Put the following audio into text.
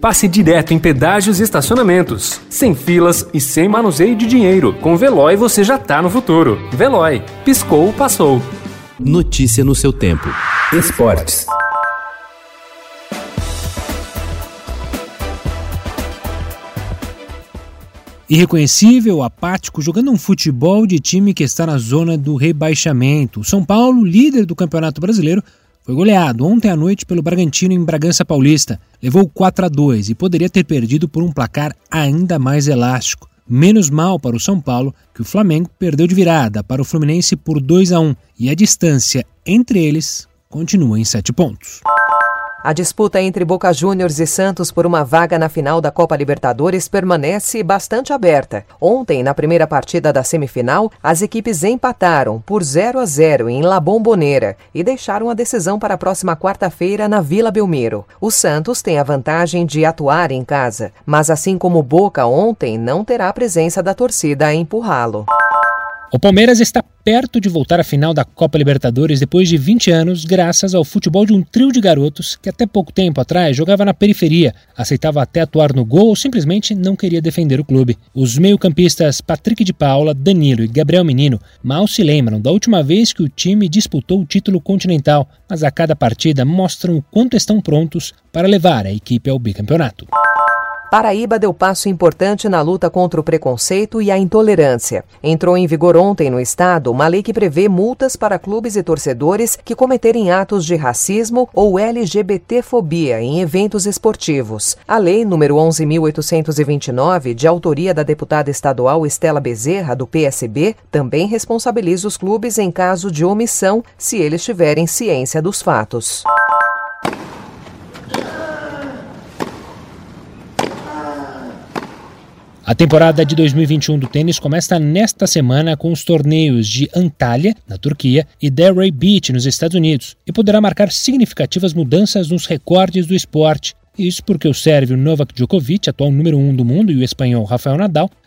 passe direto em pedágios e estacionamentos, sem filas e sem manuseio de dinheiro. Com Veloy você já tá no futuro. Veloy, piscou, passou. Notícia no seu tempo. Esportes. Irreconhecível, apático, jogando um futebol de time que está na zona do rebaixamento. São Paulo, líder do Campeonato Brasileiro, foi goleado ontem à noite pelo Bragantino em Bragança Paulista. Levou 4 a 2 e poderia ter perdido por um placar ainda mais elástico. Menos mal para o São Paulo que o Flamengo perdeu de virada para o Fluminense por 2 a 1 e a distância entre eles continua em 7 pontos. A disputa entre Boca Juniors e Santos por uma vaga na final da Copa Libertadores permanece bastante aberta. Ontem, na primeira partida da semifinal, as equipes empataram por 0 a 0 em La Bombonera e deixaram a decisão para a próxima quarta-feira na Vila Belmiro. O Santos tem a vantagem de atuar em casa, mas assim como Boca ontem, não terá a presença da torcida a empurrá-lo. O Palmeiras está perto de voltar à final da Copa Libertadores depois de 20 anos, graças ao futebol de um trio de garotos que até pouco tempo atrás jogava na periferia, aceitava até atuar no gol ou simplesmente não queria defender o clube. Os meio-campistas Patrick de Paula, Danilo e Gabriel Menino mal se lembram da última vez que o time disputou o título continental, mas a cada partida mostram o quanto estão prontos para levar a equipe ao bicampeonato. Paraíba deu passo importante na luta contra o preconceito e a intolerância. Entrou em vigor ontem no estado uma lei que prevê multas para clubes e torcedores que cometerem atos de racismo ou LGBTfobia em eventos esportivos. A lei número 11.829, de autoria da deputada estadual Estela Bezerra, do PSB, também responsabiliza os clubes em caso de omissão se eles tiverem ciência dos fatos. A temporada de 2021 do tênis começa nesta semana com os torneios de Antalya, na Turquia, e Delray Beach, nos Estados Unidos, e poderá marcar significativas mudanças nos recordes do esporte. Isso porque o sérvio Novak Djokovic, atual número 1 um do mundo, e o espanhol Rafael Nadal